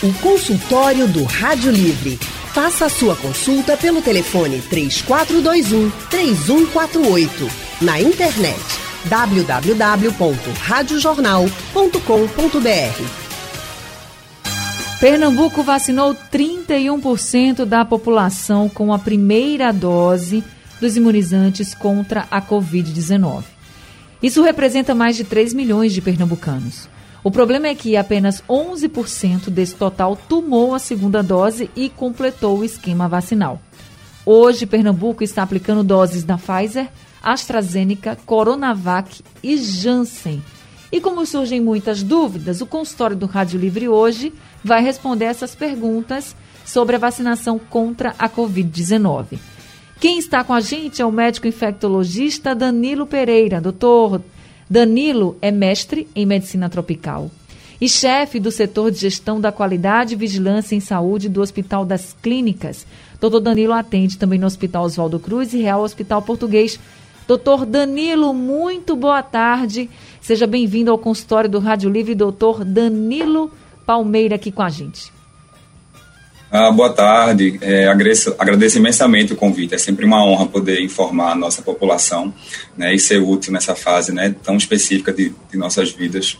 O consultório do Rádio Livre. Faça a sua consulta pelo telefone 3421 3148. Na internet www.radiojornal.com.br. Pernambuco vacinou 31% da população com a primeira dose dos imunizantes contra a Covid-19. Isso representa mais de 3 milhões de pernambucanos. O problema é que apenas 11% desse total tomou a segunda dose e completou o esquema vacinal. Hoje, Pernambuco está aplicando doses da Pfizer, AstraZeneca, Coronavac e Janssen. E como surgem muitas dúvidas, o consultório do Rádio Livre hoje vai responder essas perguntas sobre a vacinação contra a Covid-19. Quem está com a gente é o médico infectologista Danilo Pereira. Doutor Danilo é mestre em medicina tropical e chefe do setor de gestão da qualidade e vigilância em saúde do Hospital das Clínicas. Doutor Danilo atende também no Hospital Oswaldo Cruz e Real Hospital Português. Doutor Danilo, muito boa tarde. Seja bem-vindo ao consultório do Rádio Livre, doutor Danilo Palmeira, aqui com a gente. Ah, boa tarde, é, agradeço, agradeço, imensamente o convite. É sempre uma honra poder informar a nossa população né, e ser útil nessa fase né, tão específica de, de nossas vidas.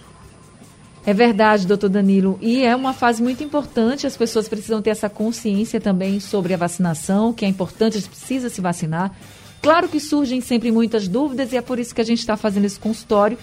É verdade, doutor Danilo. E é uma fase muito importante, as pessoas precisam ter essa consciência também sobre a vacinação, que é importante, precisa se vacinar. Claro que surgem sempre muitas dúvidas e é por isso que a gente está fazendo esse consultório.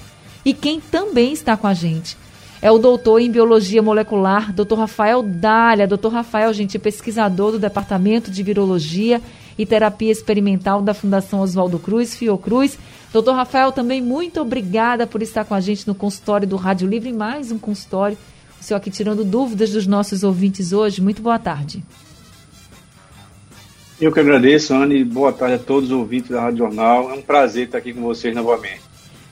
E quem também está com a gente é o doutor em biologia molecular, doutor Rafael Dália. Doutor Rafael, gente, é pesquisador do Departamento de Virologia e Terapia Experimental da Fundação Oswaldo Cruz, Fiocruz. Doutor Rafael, também muito obrigada por estar com a gente no consultório do Rádio Livre, mais um consultório. O senhor aqui tirando dúvidas dos nossos ouvintes hoje. Muito boa tarde. Eu que agradeço, Anne. Boa tarde a todos os ouvintes da Rádio Jornal. É um prazer estar aqui com vocês novamente.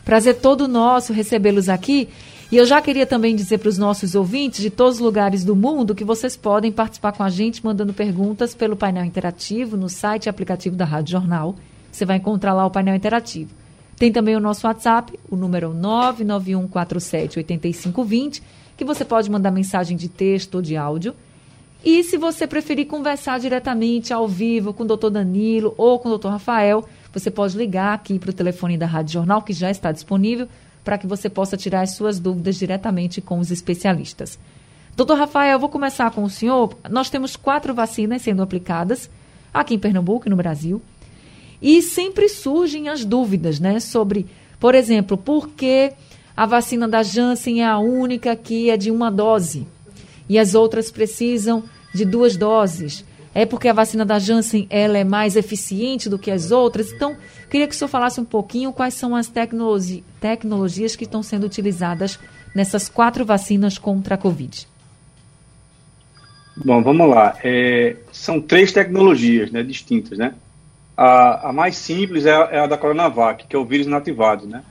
Prazer todo nosso recebê-los aqui. E eu já queria também dizer para os nossos ouvintes de todos os lugares do mundo que vocês podem participar com a gente mandando perguntas pelo painel interativo no site e aplicativo da Rádio Jornal. Você vai encontrar lá o painel interativo. Tem também o nosso WhatsApp, o número 991478520, que você pode mandar mensagem de texto ou de áudio. E se você preferir conversar diretamente ao vivo com o doutor Danilo ou com o doutor Rafael, você pode ligar aqui para o telefone da Rádio Jornal, que já está disponível, para que você possa tirar as suas dúvidas diretamente com os especialistas. Doutor Rafael, eu vou começar com o senhor. Nós temos quatro vacinas sendo aplicadas aqui em Pernambuco e no Brasil. E sempre surgem as dúvidas, né? Sobre, por exemplo, por que a vacina da Janssen é a única que é de uma dose e as outras precisam de duas doses? É porque a vacina da Janssen ela é mais eficiente do que as outras? Então, queria que o senhor falasse um pouquinho quais são as tecnologi tecnologias que estão sendo utilizadas nessas quatro vacinas contra a Covid. Bom, vamos lá. É, são três tecnologias né, distintas, né? A, a mais simples é a, é a, da Coronavac, que é o vírus inativado, né?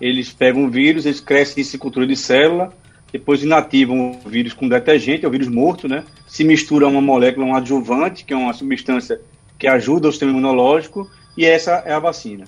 Eles pegam o vírus, eles crescem em cultura de célula, depois inativam o vírus com detergente, é o vírus morto, né? Se mistura uma molécula, um adjuvante, que é uma substância que ajuda o sistema imunológico, e essa é a vacina.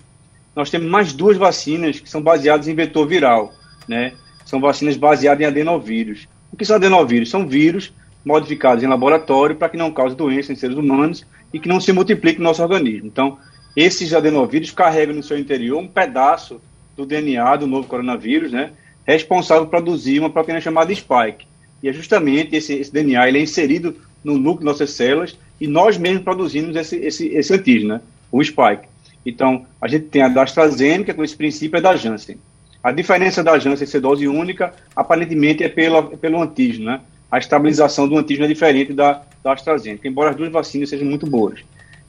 Nós temos mais duas vacinas que são baseadas em vetor viral, né? São vacinas baseadas em adenovírus. O que são adenovírus? São vírus modificados em laboratório para que não cause doença em seres humanos e que não se multiplique no nosso organismo. Então, esses adenovírus carregam no seu interior um pedaço do DNA do novo coronavírus, né? Responsável por produzir uma proteína chamada spike. E é justamente esse, esse DNA ele é inserido no núcleo de nossas células e nós mesmos produzimos esse, esse, esse antígeno, né? o spike. Então, a gente tem a da AstraZeneca, com esse princípio é da Janssen. A diferença da Janssen ser dose única, aparentemente, é pela, pelo antígeno, né? A estabilização do antígeno é diferente da, da AstraZeneca, embora as duas vacinas sejam muito boas.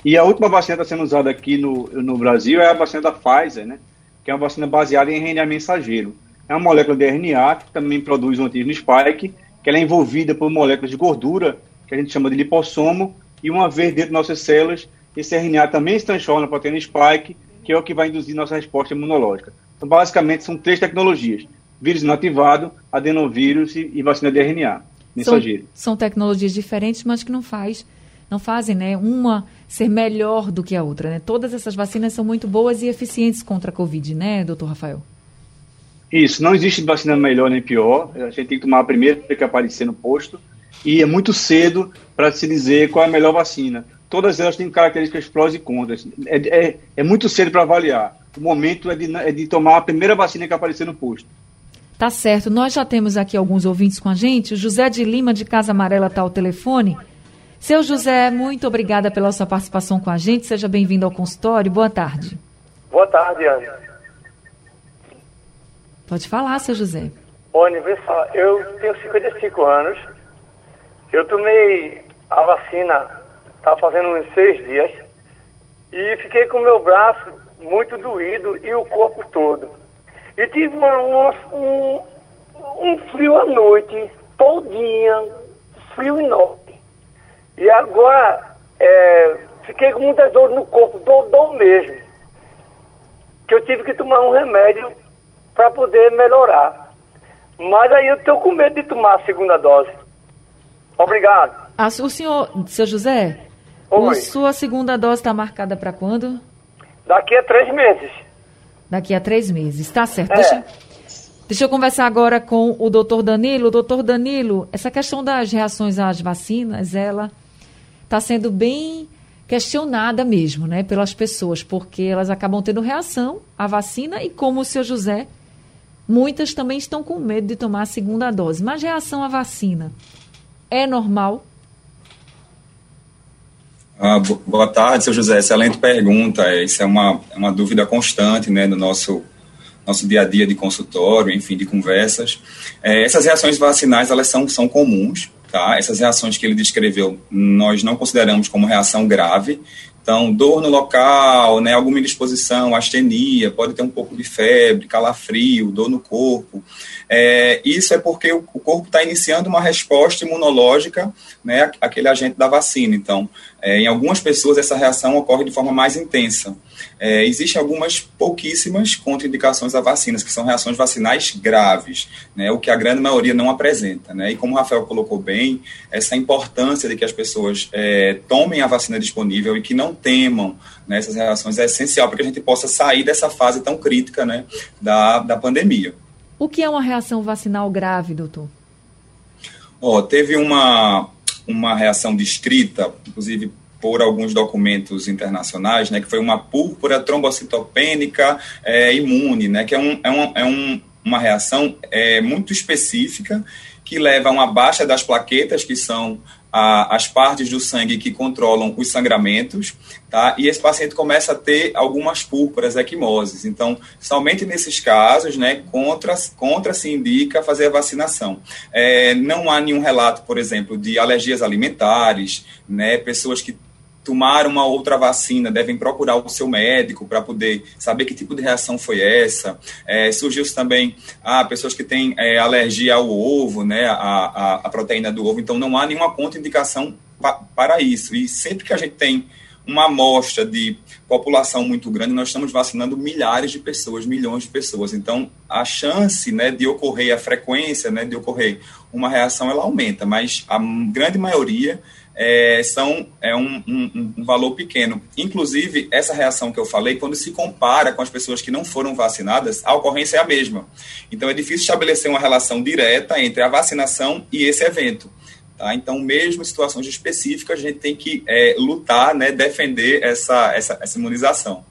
E a última vacina que está sendo usada aqui no, no Brasil é a vacina da Pfizer, né? Que é uma vacina baseada em RNA mensageiro é uma molécula de RNA que também produz um antígeno spike, que ela é envolvida por moléculas de gordura, que a gente chama de lipossomo, e uma vez dentro de nossas células, esse RNA também se transforma na proteína spike, que é o que vai induzir nossa resposta imunológica. Então, basicamente, são três tecnologias: vírus inativado, adenovírus e, e vacina de RNA mensageiro. São, são tecnologias diferentes, mas que não faz não fazem né, uma ser melhor do que a outra. Né? Todas essas vacinas são muito boas e eficientes contra a Covid, né, doutor Rafael? Isso, não existe vacina melhor nem pior. A gente tem que tomar a primeira que aparecer no posto. E é muito cedo para se dizer qual é a melhor vacina. Todas elas têm características prós e contras. É, é, é muito cedo para avaliar. O momento é de, é de tomar a primeira vacina que aparecer no posto. Tá certo. Nós já temos aqui alguns ouvintes com a gente. O José de Lima, de Casa Amarela, está ao telefone. Seu José, muito obrigada pela sua participação com a gente. Seja bem-vindo ao consultório. Boa tarde. Boa tarde, Ana. Pode falar, seu José. Olha, eu tenho 55 anos. Eu tomei a vacina, está fazendo uns seis dias, e fiquei com o meu braço muito doído e o corpo todo. E tive uma, uma, um, um frio à noite, todinha, frio enorme. E agora é, fiquei com muita dor no corpo, dor, dor mesmo. Que eu tive que tomar um remédio para poder melhorar. Mas aí eu estou com medo de tomar a segunda dose. Obrigado. Ah, o senhor, seu José, a sua segunda dose está marcada para quando? Daqui a três meses. Daqui a três meses, tá certo. É. Deixa, deixa eu conversar agora com o doutor Danilo. Doutor Danilo, essa questão das reações às vacinas, ela está sendo bem questionada mesmo, né, pelas pessoas, porque elas acabam tendo reação à vacina e como o seu José, muitas também estão com medo de tomar a segunda dose. Mas reação à vacina é normal? Ah, boa tarde, seu José. Excelente pergunta. Isso é uma, é uma dúvida constante né, no nosso, nosso dia a dia de consultório, enfim, de conversas. É, essas reações vacinais elas são, são comuns. Tá? Essas reações que ele descreveu, nós não consideramos como reação grave. Então, dor no local, né, alguma indisposição, astenia, pode ter um pouco de febre, calafrio, dor no corpo. É, isso é porque o, o corpo está iniciando uma resposta imunológica né, àquele agente da vacina. Então, é, em algumas pessoas, essa reação ocorre de forma mais intensa. É, existem algumas pouquíssimas contraindicações a vacinas, que são reações vacinais graves, né, o que a grande maioria não apresenta. Né? E como o Rafael colocou bem, essa importância de que as pessoas é, tomem a vacina disponível e que não temam né, essas reações é essencial para que a gente possa sair dessa fase tão crítica né, da, da pandemia. O que é uma reação vacinal grave, doutor? Oh, teve uma, uma reação descrita, inclusive por alguns documentos internacionais, né, que foi uma púrpura trombocitopênica é, imune, né, que é, um, é, um, é um, uma reação é, muito específica que leva a uma baixa das plaquetas, que são a, as partes do sangue que controlam os sangramentos, tá? E esse paciente começa a ter algumas púrpuras, equimoses. Então, somente nesses casos, né, contra, contra se indica fazer a vacinação. É, não há nenhum relato, por exemplo, de alergias alimentares, né, pessoas que tomar uma outra vacina devem procurar o seu médico para poder saber que tipo de reação foi essa. É, surgiu também ah, pessoas que têm é, alergia ao ovo, né, a, a, a, proteína do ovo, então não há nenhuma contraindicação pa, para isso. E sempre que a gente tem uma amostra de população muito grande, nós estamos vacinando milhares de pessoas, milhões de pessoas. Então, a chance né, de ocorrer, a frequência né, de ocorrer uma reação, ela aumenta, mas a grande maioria é, são é um, um, um, valor pequeno. Inclusive, essa reação que eu falei, quando se compara com as pessoas que não foram vacinadas, a ocorrência é a mesma. Então, é difícil estabelecer uma relação direta entre a vacinação e esse evento. Tá? Então, mesmo em situações específicas, a gente tem que é, lutar, né, defender essa, essa, essa imunização.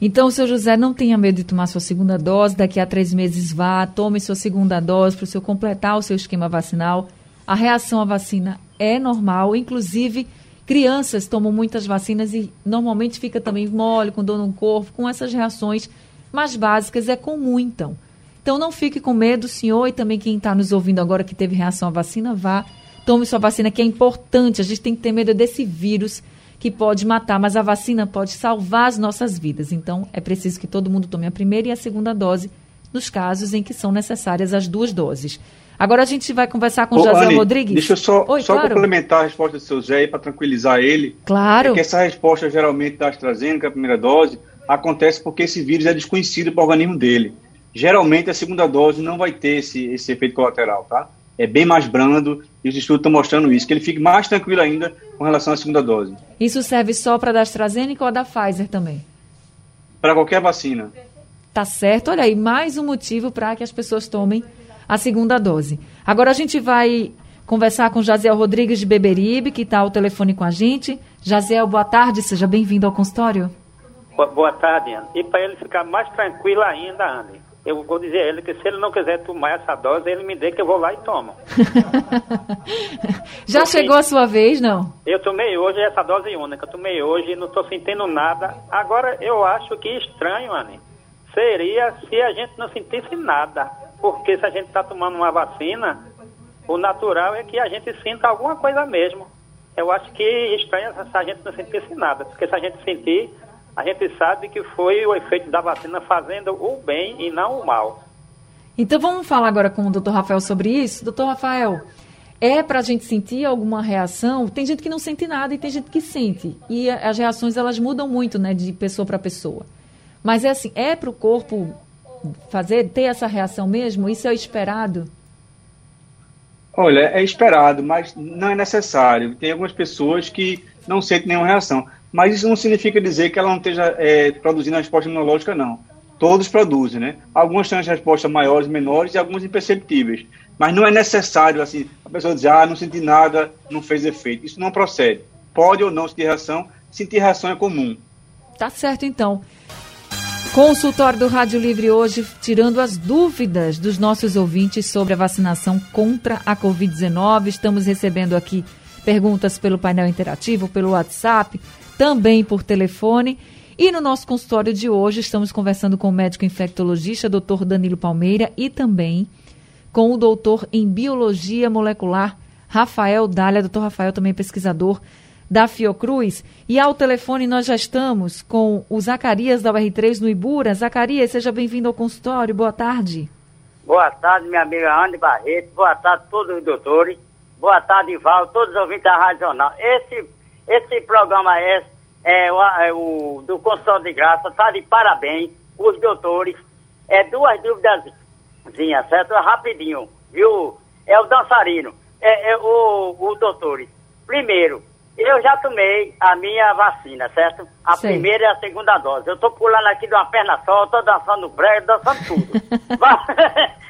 Então, seu José, não tenha medo de tomar sua segunda dose. Daqui a três meses vá, tome sua segunda dose para o seu completar o seu esquema vacinal. A reação à vacina é normal, inclusive crianças tomam muitas vacinas e normalmente fica também mole, com dor no corpo, com essas reações mais básicas, é comum então. Então não fique com medo, senhor, e também quem está nos ouvindo agora que teve reação à vacina, vá, tome sua vacina, que é importante. A gente tem que ter medo desse vírus que pode matar, mas a vacina pode salvar as nossas vidas. Então é preciso que todo mundo tome a primeira e a segunda dose nos casos em que são necessárias as duas doses. Agora a gente vai conversar com o José Anny, Rodrigues. Deixa eu só, Oi, só claro. complementar a resposta do seu Zé para tranquilizar ele. Claro. É que essa resposta geralmente da AstraZeneca, a primeira dose, acontece porque esse vírus é desconhecido para o organismo dele. Geralmente a segunda dose não vai ter esse, esse efeito colateral, tá? É bem mais brando e os estudos estão mostrando isso, que ele fique mais tranquilo ainda com relação à segunda dose. Isso serve só para da AstraZeneca ou da Pfizer também? Para qualquer vacina. Tá certo. Olha aí, mais um motivo para que as pessoas tomem a segunda dose. Agora a gente vai conversar com Jaziel Rodrigues de Beberibe, que está ao telefone com a gente. Jaziel, boa tarde, seja bem-vindo ao consultório. Boa tarde, Ana. E para ele ficar mais tranquilo ainda, Anne, eu vou dizer a ele que se ele não quiser tomar essa dose, ele me dê que eu vou lá e tomo. Já Porque chegou a sua vez, não? Eu tomei hoje essa dose única, eu tomei hoje e não estou sentindo nada. Agora, eu acho que estranho, Anne, seria se a gente não sentisse nada. Porque se a gente está tomando uma vacina, o natural é que a gente sinta alguma coisa mesmo. Eu acho que estranho se a gente não sentisse nada, porque se a gente sentir, a gente sabe que foi o efeito da vacina fazendo o bem e não o mal. Então vamos falar agora com o doutor Rafael sobre isso. Doutor Rafael, é para a gente sentir alguma reação? Tem gente que não sente nada e tem gente que sente. E as reações elas mudam muito, né, de pessoa para pessoa. Mas é assim, é para o corpo fazer, ter essa reação mesmo? Isso é esperado? Olha, é esperado, mas não é necessário. Tem algumas pessoas que não sentem nenhuma reação. Mas isso não significa dizer que ela não esteja é, produzindo a resposta imunológica, não. Todos produzem, né? Algumas têm as respostas maiores, menores e algumas imperceptíveis. Mas não é necessário, assim, a pessoa dizer, ah, não senti nada, não fez efeito. Isso não procede. Pode ou não sentir reação, sentir reação é comum. Tá certo, então. Consultório do Rádio Livre hoje, tirando as dúvidas dos nossos ouvintes sobre a vacinação contra a Covid-19. Estamos recebendo aqui perguntas pelo painel interativo, pelo WhatsApp, também por telefone. E no nosso consultório de hoje estamos conversando com o médico infectologista, doutor Danilo Palmeira, e também com o doutor em biologia molecular, Rafael Dália. Doutor Rafael, também pesquisador da Fiocruz. E ao telefone nós já estamos com o Zacarias da UR3 no Ibura. Zacarias, seja bem-vindo ao consultório. Boa tarde. Boa tarde, minha amiga Anne Barreto. Boa tarde a todos os doutores. Boa tarde, Val, todos os ouvintes da Rádio Jornal. Esse, esse programa é, é, o, é o do consultório de graça. Está de parabéns, os doutores. É duas dúvidas, certo? É rapidinho, viu? É o dançarino. É, é o, o doutores. Primeiro, eu já tomei a minha vacina, certo? A Sim. primeira e a segunda dose. Eu tô pulando aqui de uma perna só, tô dançando breve, dançando tudo.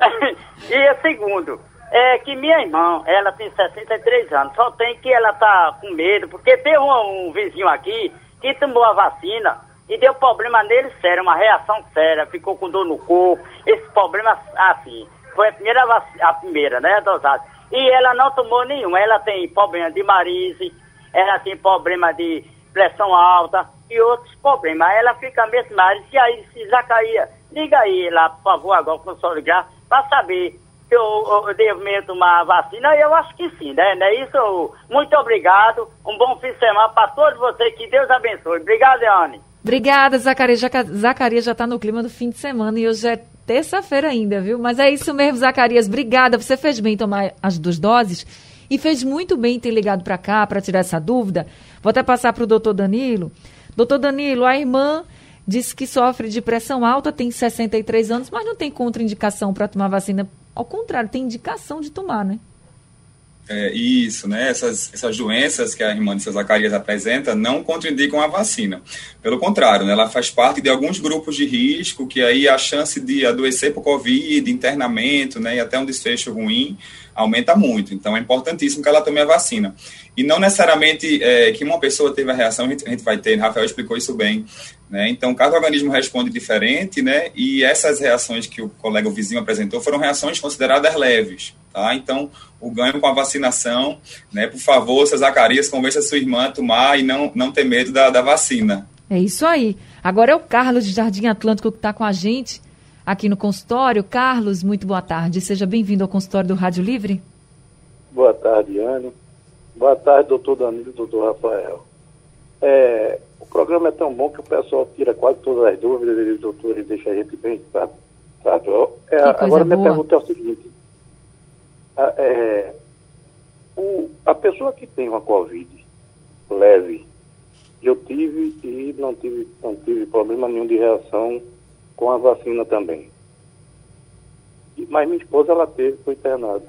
e o segundo, é que minha irmã, ela tem 63 anos, só tem que ela tá com medo, porque tem um, um vizinho aqui que tomou a vacina e deu problema nele sério, uma reação séria, ficou com dor no corpo, esse problema assim. Foi a primeira, a primeira, né, dosagem. E ela não tomou nenhum. Ela tem problema de marise, ela tem problema de pressão alta e outros problemas. Ela fica marise. E aí, se Zacaria, liga aí lá, por favor, agora com o Soligar, para saber se eu, eu, devo mesmo tomar vacina. Eu acho que sim, né? É isso? Muito obrigado. Um bom fim de semana para todos vocês. Que Deus abençoe. Obrigado, Anne. Obrigada, Zacarias. Zacarias já está no clima do fim de semana e hoje é terça-feira ainda, viu? Mas é isso mesmo, Zacarias. Obrigada. Você fez bem tomar as duas doses e fez muito bem ter ligado para cá para tirar essa dúvida. Vou até passar para o doutor Danilo. Doutor Danilo, a irmã disse que sofre de pressão alta, tem 63 anos, mas não tem contraindicação para tomar vacina. Ao contrário, tem indicação de tomar, né? É, isso, né? Essas, essas doenças que a irmã de Zacarias apresenta não contraindicam a vacina. Pelo contrário, né, ela faz parte de alguns grupos de risco que aí a chance de adoecer por Covid, internamento, né, e até um desfecho ruim aumenta muito. Então é importantíssimo que ela tome a vacina. E não necessariamente é, que uma pessoa teve a reação, a gente, a gente vai ter, Rafael explicou isso bem. Né? Então, cada organismo responde diferente, né? E essas reações que o colega vizinho apresentou foram reações consideradas leves. Tá? Então, o ganho com a vacinação, né? Por favor, seu Zacarias, convença a sua irmã a tomar e não, não ter medo da, da vacina. É isso aí. Agora é o Carlos de Jardim Atlântico que está com a gente aqui no consultório. Carlos, muito boa tarde. Seja bem-vindo ao consultório do Rádio Livre. Boa tarde, Ana. Boa tarde, doutor Danilo e doutor Rafael. É, o programa é tão bom que o pessoal tira quase todas as dúvidas e o doutor e deixa a gente bem, sabe? sabe? É, agora, minha pergunta é o seguinte a, é, o, a pessoa que tem uma Covid leve, eu tive e não tive, não tive problema nenhum de reação com a vacina também. Mas minha esposa, ela teve, foi internada.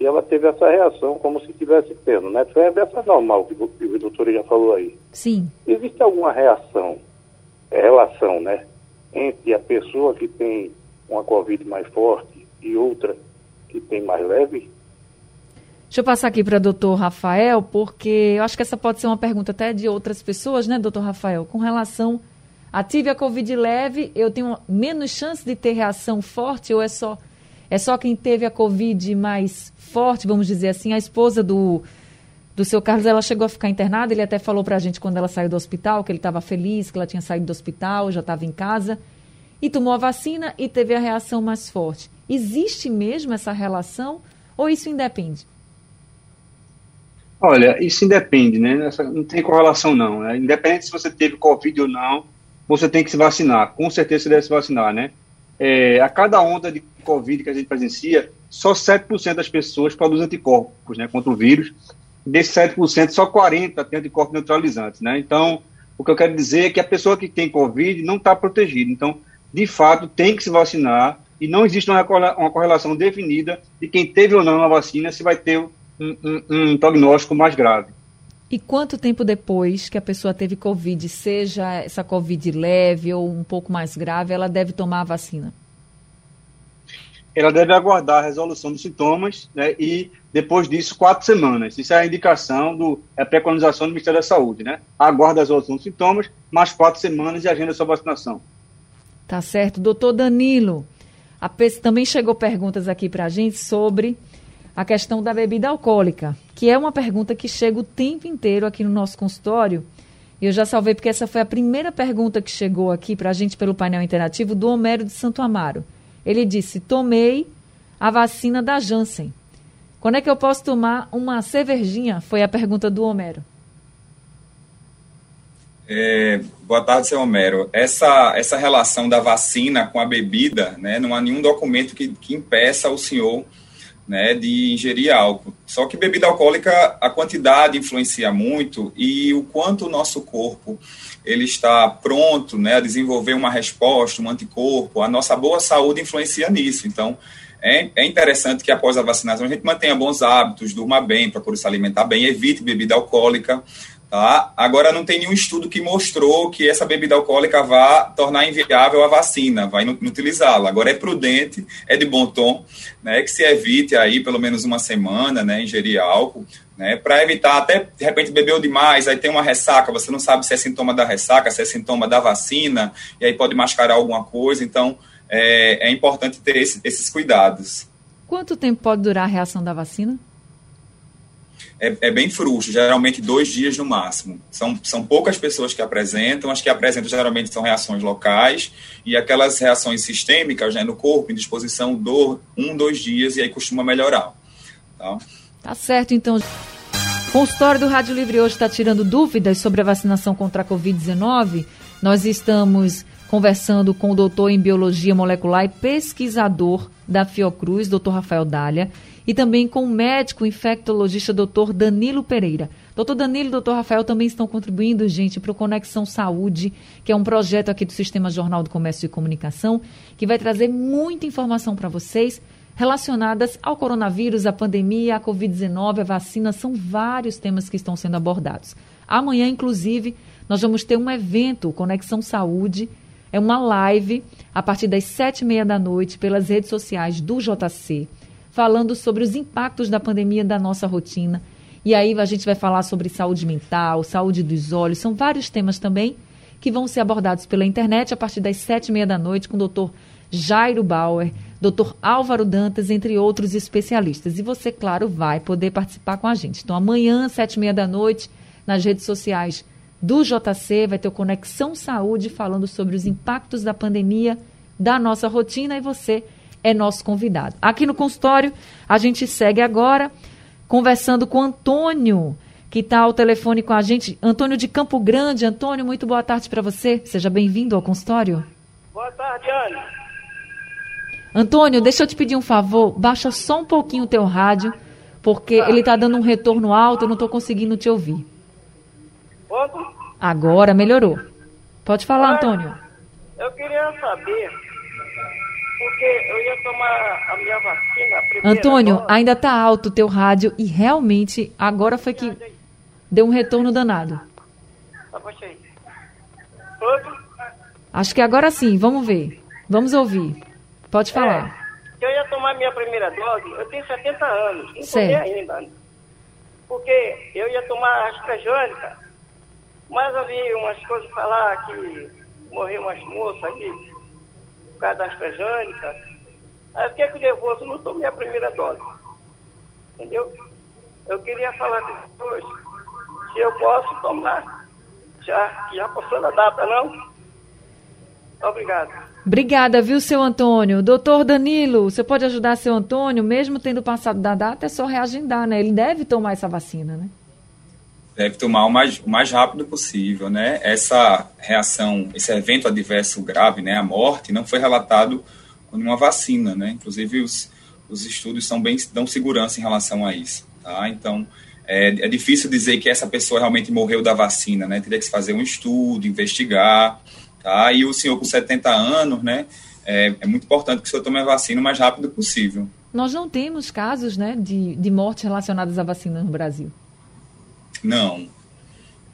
E ela teve essa reação como se tivesse tendo, né? Febre essa normal, que, que o doutor já falou aí. Sim. Existe alguma reação, é, relação, né? Entre a pessoa que tem uma Covid mais forte e outra que tem mais leve? Deixa eu passar aqui para o doutor Rafael, porque eu acho que essa pode ser uma pergunta até de outras pessoas, né, doutor Rafael? Com relação a tive a Covid leve, eu tenho menos chance de ter reação forte ou é só, é só quem teve a Covid mais forte, vamos dizer assim? A esposa do, do seu Carlos, ela chegou a ficar internada, ele até falou para a gente quando ela saiu do hospital, que ele estava feliz, que ela tinha saído do hospital, já estava em casa, e tomou a vacina e teve a reação mais forte. Existe mesmo essa relação ou isso independe? Olha, isso independe, né? Não tem correlação, não. Né? Independente se você teve Covid ou não, você tem que se vacinar. Com certeza você deve se vacinar, né? É, a cada onda de Covid que a gente presencia, só 7% das pessoas produzem anticorpos né, contra o vírus. Desses 7%, só 40% tem anticorpos neutralizantes, né? Então, o que eu quero dizer é que a pessoa que tem Covid não está protegida. Então, de fato, tem que se vacinar e não existe uma correlação definida de quem teve ou não a vacina se vai ter um, um, um diagnóstico mais grave. E quanto tempo depois que a pessoa teve Covid, seja essa Covid leve ou um pouco mais grave, ela deve tomar a vacina? Ela deve aguardar a resolução dos sintomas né, e, depois disso, quatro semanas. Isso é a indicação, do, é a preconização do Ministério da Saúde. Né? Aguarda a resolução dos sintomas, mais quatro semanas e agenda a sua vacinação. Tá certo. Doutor Danilo, a, também chegou perguntas aqui para a gente sobre a questão da bebida alcoólica, que é uma pergunta que chega o tempo inteiro aqui no nosso consultório. E eu já salvei porque essa foi a primeira pergunta que chegou aqui para a gente pelo painel interativo do Homero de Santo Amaro. Ele disse: Tomei a vacina da Janssen. Quando é que eu posso tomar uma cervejinha? Foi a pergunta do Homero. É, boa tarde, seu Homero. Essa, essa relação da vacina com a bebida, né, não há nenhum documento que, que impeça o senhor né, de ingerir álcool. Só que bebida alcoólica, a quantidade influencia muito e o quanto o nosso corpo ele está pronto né, a desenvolver uma resposta, um anticorpo, a nossa boa saúde influencia nisso. Então, é, é interessante que após a vacinação a gente mantenha bons hábitos, durma bem, procure se alimentar bem, evite bebida alcoólica, Tá? Agora, não tem nenhum estudo que mostrou que essa bebida alcoólica vá tornar inviável a vacina, vai inutilizá-la. Agora, é prudente, é de bom tom, né, que se evite aí pelo menos uma semana, né, ingerir álcool, né, para evitar até, de repente, bebeu demais, aí tem uma ressaca, você não sabe se é sintoma da ressaca, se é sintoma da vacina, e aí pode mascarar alguma coisa, então é, é importante ter esse, esses cuidados. Quanto tempo pode durar a reação da vacina? É, é, bem frouxo, geralmente dois dias no máximo. São, são poucas pessoas que apresentam, as que apresentam geralmente são reações locais, e aquelas reações sistêmicas né, no corpo, em disposição, dor, um, dois dias, e aí costuma melhorar. Tá, tá certo, então. O consultório do Rádio Livre hoje está tirando dúvidas sobre a vacinação contra a Covid-19. Nós estamos conversando com o doutor em Biologia Molecular e pesquisador da Fiocruz, doutor Rafael Dália e também com o médico infectologista Dr. Danilo Pereira. Doutor Danilo e doutor Rafael também estão contribuindo, gente, para o Conexão Saúde, que é um projeto aqui do Sistema Jornal do Comércio e Comunicação, que vai trazer muita informação para vocês relacionadas ao coronavírus, à pandemia, à Covid-19, a vacina. São vários temas que estão sendo abordados. Amanhã, inclusive, nós vamos ter um evento, Conexão Saúde, é uma live a partir das sete e meia da noite pelas redes sociais do JC falando sobre os impactos da pandemia da nossa rotina. E aí a gente vai falar sobre saúde mental, saúde dos olhos, são vários temas também que vão ser abordados pela internet a partir das sete e meia da noite com o doutor Jairo Bauer, doutor Álvaro Dantas, entre outros especialistas. E você, claro, vai poder participar com a gente. Então, amanhã, sete e meia da noite, nas redes sociais do JC, vai ter o Conexão Saúde falando sobre os impactos da pandemia da nossa rotina e você é nosso convidado. Aqui no consultório, a gente segue agora conversando com Antônio, que está ao telefone com a gente. Antônio de Campo Grande. Antônio, muito boa tarde para você. Seja bem-vindo ao consultório. Boa tarde, Ana. Antônio, deixa eu te pedir um favor. Baixa só um pouquinho o teu rádio, porque ele está dando um retorno alto, eu não estou conseguindo te ouvir. Quanto? Agora melhorou. Pode falar, Antônio. Eu queria saber porque eu ia tomar a minha vacina. A Antônio, dose. ainda está alto o teu rádio e realmente agora foi que deu um retorno danado. Tá, Acho que agora sim, vamos ver. Vamos ouvir. Pode é, falar. É, eu ia tomar minha primeira dose, eu tenho 70 anos, não certo. ainda. porque eu ia tomar AstraZeneca, mas havia umas coisas falar que morriam umas moças aí por causa da AstraZeneca. Aí eu fiquei com nervoso, não tomei a primeira dose. Entendeu? Eu queria falar depois se eu posso tomar. Já, já passou da data, não? Obrigado. Obrigada, viu, seu Antônio? Doutor Danilo, você pode ajudar seu Antônio, mesmo tendo passado da data, é só reagendar, né? Ele deve tomar essa vacina, né? Deve tomar o mais, o mais rápido possível, né? Essa reação, esse evento adverso grave, né, a morte, não foi relatado com nenhuma vacina, né? Inclusive, os, os estudos são bem, dão segurança em relação a isso, tá? Então, é, é difícil dizer que essa pessoa realmente morreu da vacina, né? Teria que se fazer um estudo, investigar, Tá? E o senhor com 70 anos, né? É, é, muito importante que o senhor tome a vacina o mais rápido possível. Nós não temos casos né, de, de mortes relacionadas à vacina no Brasil. Não,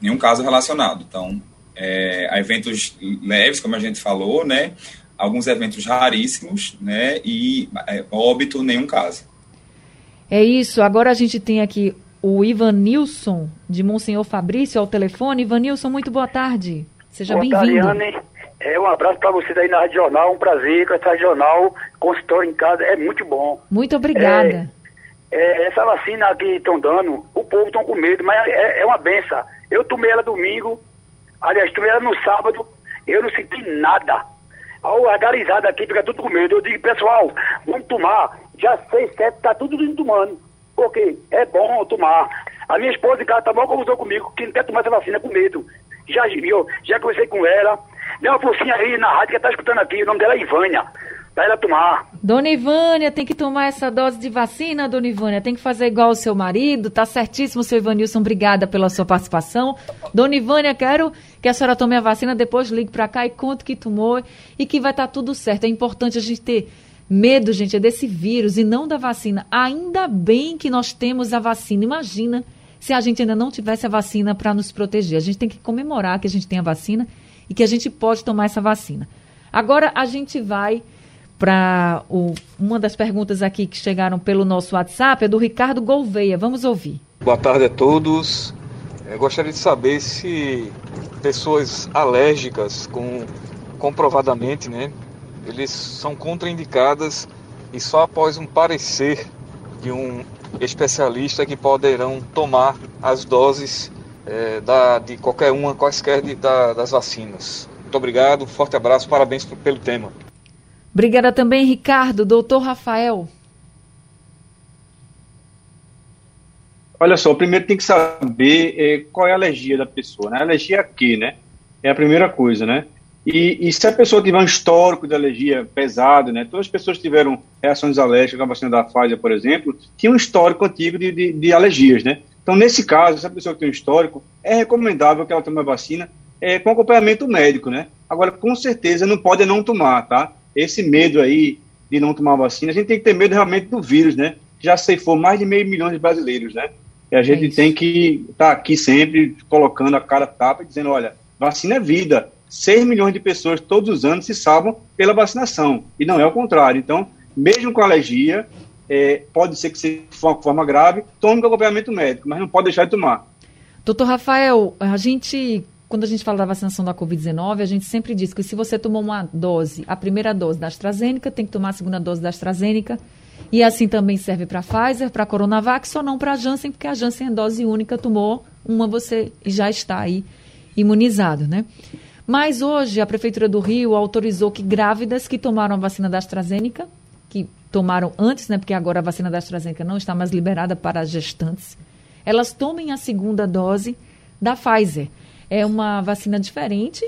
nenhum caso relacionado. Então, é, a eventos leves, como a gente falou, né? Alguns eventos raríssimos, né? E é, óbito, nenhum caso. É isso. Agora a gente tem aqui o Ivan Nilson, de Monsenhor Fabrício, ao telefone. Ivan Nilson, muito boa tarde. Seja bem-vindo. É, um abraço para vocês aí na Regional, um prazer com essa Regional, consultório em casa, é muito bom. Muito obrigada. É, é, essa vacina que estão dando, o povo está com medo, mas é, é uma benção. Eu tomei ela domingo, aliás, tomei ela no sábado, eu não senti nada. A garizada aqui fica tudo com medo. Eu digo, pessoal, vamos tomar. Já seis, sete, tá tudo indo tomando. Porque é bom tomar. A minha esposa em casa tá mal confusão comigo, que não quer tomar essa vacina com medo já viu, já conversei com ela. Deu uma forcinha aí na rádio que está escutando aqui, o nome dela é Ivânia. Pra ela tomar. Dona Ivânia, tem que tomar essa dose de vacina, dona Ivânia. Tem que fazer igual o seu marido. Tá certíssimo, seu Ivanilson. Obrigada pela sua participação. Dona Ivânia, quero que a senhora tome a vacina, depois ligue para cá e conte que tomou e que vai estar tá tudo certo. É importante a gente ter medo, gente, é desse vírus e não da vacina. Ainda bem que nós temos a vacina. Imagina se a gente ainda não tivesse a vacina para nos proteger. A gente tem que comemorar que a gente tem a vacina e que a gente pode tomar essa vacina. Agora a gente vai para uma das perguntas aqui que chegaram pelo nosso WhatsApp, é do Ricardo Gouveia. Vamos ouvir. Boa tarde a todos. Eu gostaria de saber se pessoas alérgicas com comprovadamente, né, eles são contraindicadas e só após um parecer de um especialistas que poderão tomar as doses é, da, de qualquer uma, quaisquer de, da, das vacinas. Muito obrigado, forte abraço, parabéns pelo tema. Obrigada também, Ricardo. Doutor Rafael. Olha só, primeiro tem que saber é, qual é a alergia da pessoa, né? A alergia a quê, né? É a primeira coisa, né? E, e, se a pessoa tiver um histórico de alergia pesado, né? Todas as pessoas que tiveram reações alérgicas com a vacina da Pfizer, por exemplo, tinham um histórico antigo de, de, de, alergias, né? Então, nesse caso, se a pessoa tem um histórico, é recomendável que ela tome a vacina é, com acompanhamento médico, né? Agora, com certeza, não pode não tomar, tá? Esse medo aí de não tomar a vacina, a gente tem que ter medo realmente do vírus, né? Já ceifou mais de meio milhão de brasileiros, né? E a gente é tem que estar tá aqui sempre colocando a cara tapa e dizendo, olha, vacina é vida 6 milhões de pessoas todos os anos se salvam pela vacinação, e não é o contrário. Então, mesmo com alergia, é, pode ser que seja de uma forma grave, tome com acompanhamento médico, mas não pode deixar de tomar. Doutor Rafael, a gente, quando a gente fala da vacinação da Covid-19, a gente sempre diz que se você tomou uma dose, a primeira dose da AstraZeneca, tem que tomar a segunda dose da AstraZeneca, e assim também serve para a Pfizer, para a Coronavac, só não para a Janssen, porque a Janssen é dose única, tomou uma, você já está aí imunizado, né? Mas hoje a Prefeitura do Rio autorizou que grávidas que tomaram a vacina da AstraZeneca, que tomaram antes, né, porque agora a vacina da AstraZeneca não está mais liberada para gestantes, elas tomem a segunda dose da Pfizer. É uma vacina diferente,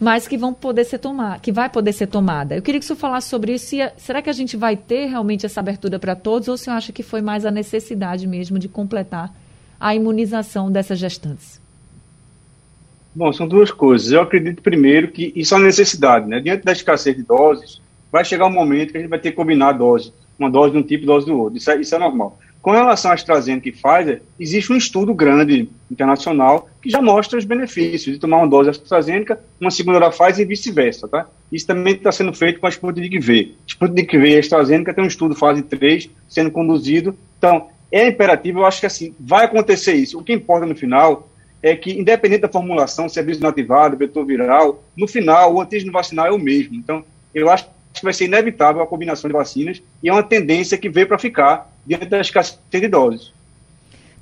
mas que vão poder ser tomar, que vai poder ser tomada. Eu queria que o senhor falasse sobre isso. será que a gente vai ter realmente essa abertura para todos ou o senhor acha que foi mais a necessidade mesmo de completar a imunização dessas gestantes? Bom, são duas coisas. Eu acredito primeiro que isso é uma necessidade, né? Diante da escassez de doses, vai chegar um momento que a gente vai ter que combinar a dose, uma dose de um tipo dose do outro. Isso é, isso é normal. Com relação à AstraZeneca e Pfizer, existe um estudo grande internacional que já mostra os benefícios de tomar uma dose AstraZeneca, uma segunda da Pfizer e vice-versa, tá? Isso também está sendo feito com a Sputnik V. Sputnik V e a AstraZeneca tem um estudo fase 3 sendo conduzido. Então, é imperativo, eu acho que assim, vai acontecer isso. O que importa no final é que, independente da formulação, se é vírus inativado, vetor viral, no final, o antígeno vacinal é o mesmo. Então, eu acho que vai ser inevitável a combinação de vacinas e é uma tendência que veio para ficar diante da escassez de.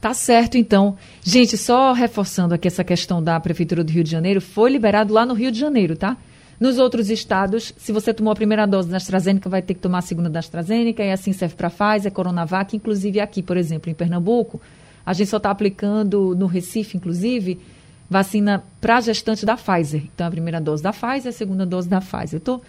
Tá certo, então. Gente, só reforçando aqui essa questão da Prefeitura do Rio de Janeiro, foi liberado lá no Rio de Janeiro, tá? Nos outros estados, se você tomou a primeira dose da AstraZeneca, vai ter que tomar a segunda da AstraZeneca, e assim serve para Pfizer, Coronavac, inclusive aqui, por exemplo, em Pernambuco, a gente só está aplicando no Recife, inclusive, vacina para gestante da Pfizer. Então, a primeira dose da Pfizer, a segunda dose da Pfizer. Eu tô,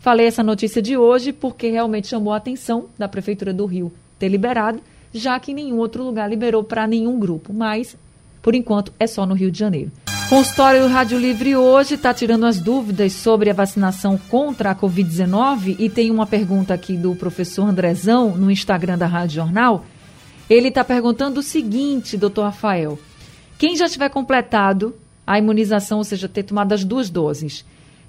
falei essa notícia de hoje porque realmente chamou a atenção da Prefeitura do Rio ter liberado, já que nenhum outro lugar liberou para nenhum grupo. Mas, por enquanto, é só no Rio de Janeiro. Consultório do Rádio Livre hoje está tirando as dúvidas sobre a vacinação contra a Covid-19 e tem uma pergunta aqui do professor Andrezão no Instagram da Rádio Jornal. Ele está perguntando o seguinte, doutor Rafael: quem já tiver completado a imunização, ou seja, ter tomado as duas doses,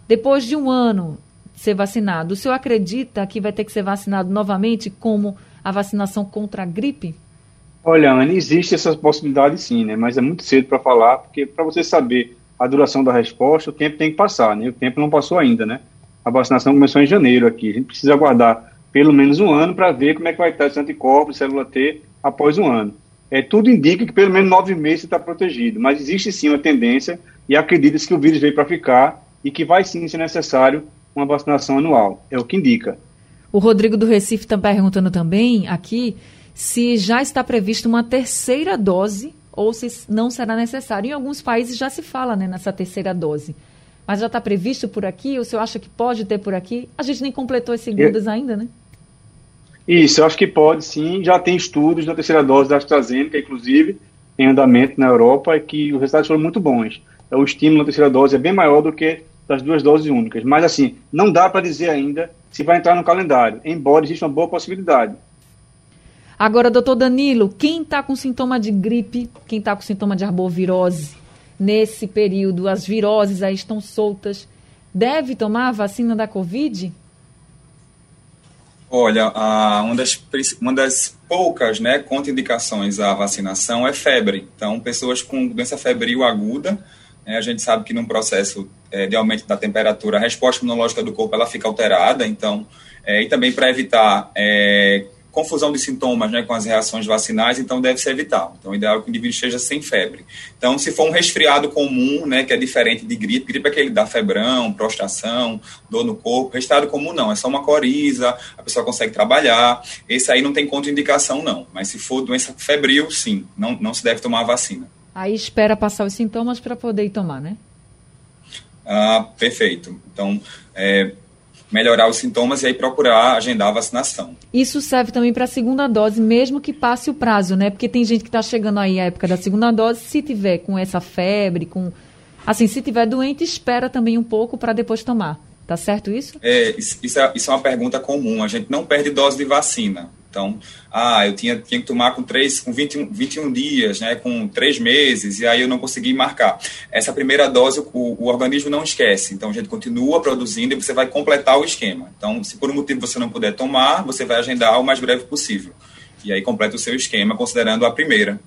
depois de um ano ser vacinado, o senhor acredita que vai ter que ser vacinado novamente como a vacinação contra a gripe? Olha, Ana, existe essa possibilidade sim, né? Mas é muito cedo para falar, porque para você saber a duração da resposta, o tempo tem que passar, né? O tempo não passou ainda, né? A vacinação começou em janeiro aqui. A gente precisa aguardar pelo menos um ano para ver como é que vai estar esse anticorpo, célula T, após um ano. É, tudo indica que pelo menos nove meses está protegido, mas existe sim uma tendência e acredita-se que o vírus veio para ficar e que vai sim ser necessário uma vacinação anual. É o que indica. O Rodrigo do Recife está perguntando também aqui se já está prevista uma terceira dose ou se não será necessário. Em alguns países já se fala né, nessa terceira dose. Mas já está previsto por aqui? Ou o senhor acha que pode ter por aqui? A gente nem completou as segundas é. ainda, né? Isso, eu acho que pode sim. Já tem estudos da terceira dose da AstraZeneca, inclusive, em andamento na Europa, e que os resultados foram muito bons. O estímulo da terceira dose é bem maior do que das duas doses únicas. Mas, assim, não dá para dizer ainda se vai entrar no calendário, embora exista uma boa possibilidade. Agora, doutor Danilo, quem está com sintoma de gripe, quem está com sintoma de arbovirose, nesse período, as viroses aí estão soltas, deve tomar a vacina da Covid? Olha, uma, das, uma das poucas né, contraindicações à vacinação é febre. Então, pessoas com doença febril aguda, né, a gente sabe que num processo é, de aumento da temperatura, a resposta imunológica do corpo ela fica alterada. Então, é, e também para evitar é, confusão de sintomas né, com as reações vacinais, então deve ser evitado. Então, o ideal é que o indivíduo esteja sem febre. Então, se for um resfriado comum, né, que é diferente de gripe, gripe é aquele dá febrão, prostração, dor no corpo, resfriado comum não, é só uma coriza, a pessoa consegue trabalhar, esse aí não tem contraindicação não, mas se for doença febril, sim, não, não se deve tomar a vacina. Aí espera passar os sintomas para poder tomar, né? Ah, perfeito. Então, é, melhorar os sintomas e aí procurar agendar a vacinação. Isso serve também para a segunda dose, mesmo que passe o prazo, né? Porque tem gente que está chegando aí à época da segunda dose, se tiver com essa febre, com. Assim, se tiver doente, espera também um pouco para depois tomar. Tá certo isso? É, isso, é, isso é uma pergunta comum. A gente não perde dose de vacina. Então, ah, eu tinha, tinha que tomar com, três, com 21, 21 dias, né, com três meses, e aí eu não consegui marcar. Essa primeira dose o, o organismo não esquece, então a gente continua produzindo e você vai completar o esquema. Então, se por um motivo você não puder tomar, você vai agendar o mais breve possível. E aí completa o seu esquema, considerando a primeira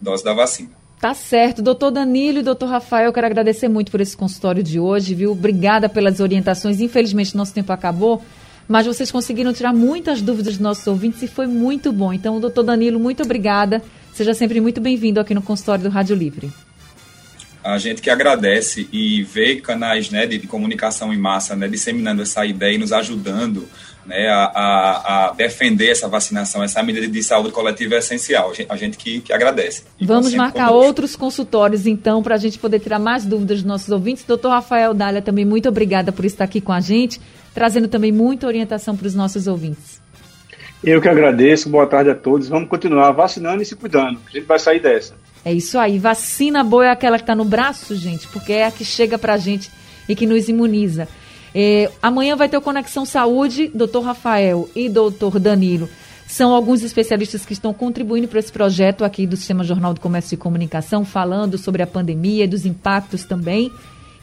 dose da vacina. Tá certo. Doutor Danilo e doutor Rafael, eu quero agradecer muito por esse consultório de hoje, viu? Obrigada pelas orientações. Infelizmente, nosso tempo acabou mas vocês conseguiram tirar muitas dúvidas dos nossos ouvintes e foi muito bom. Então, doutor Danilo, muito obrigada. Seja sempre muito bem-vindo aqui no consultório do Rádio Livre. A gente que agradece e vê canais né, de, de comunicação em massa né, disseminando essa ideia e nos ajudando né, a, a, a, defender essa vacinação, essa medida de saúde coletiva é essencial. A gente, a gente que, que, agradece. Vamos marcar conosco. outros consultórios, então, para a gente poder tirar mais dúvidas dos nossos ouvintes. Doutor Rafael Dália, também muito obrigada por estar aqui com a gente trazendo também muita orientação para os nossos ouvintes. Eu que agradeço, boa tarde a todos. Vamos continuar vacinando e se cuidando. A gente vai sair dessa. É isso aí. Vacina boa é aquela que está no braço, gente, porque é a que chega para a gente e que nos imuniza. É, amanhã vai ter o Conexão Saúde, doutor Rafael e doutor Danilo. São alguns especialistas que estão contribuindo para esse projeto aqui do Sistema Jornal do Comércio e Comunicação, falando sobre a pandemia e dos impactos também.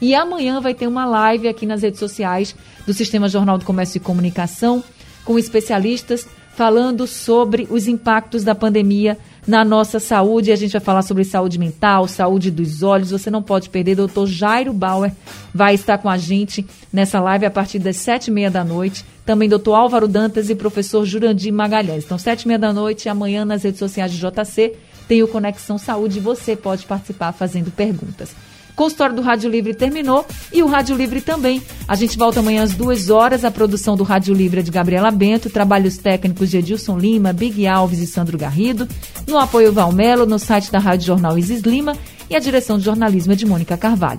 E amanhã vai ter uma live aqui nas redes sociais do Sistema Jornal do Comércio e Comunicação com especialistas falando sobre os impactos da pandemia na nossa saúde. A gente vai falar sobre saúde mental, saúde dos olhos. Você não pode perder. Doutor Jairo Bauer vai estar com a gente nessa live a partir das sete e meia da noite. Também doutor Álvaro Dantas e professor Jurandir Magalhães. Então, sete e meia da noite, amanhã nas redes sociais de JC, tem o Conexão Saúde você pode participar fazendo perguntas. Consultório do Rádio Livre terminou e o Rádio Livre também. A gente volta amanhã às duas horas. A produção do Rádio Livre é de Gabriela Bento, trabalhos técnicos de Edilson Lima, Big Alves e Sandro Garrido. No apoio Valmelo, no site da Rádio Jornal Isis Lima e a direção de jornalismo é de Mônica Carvalho.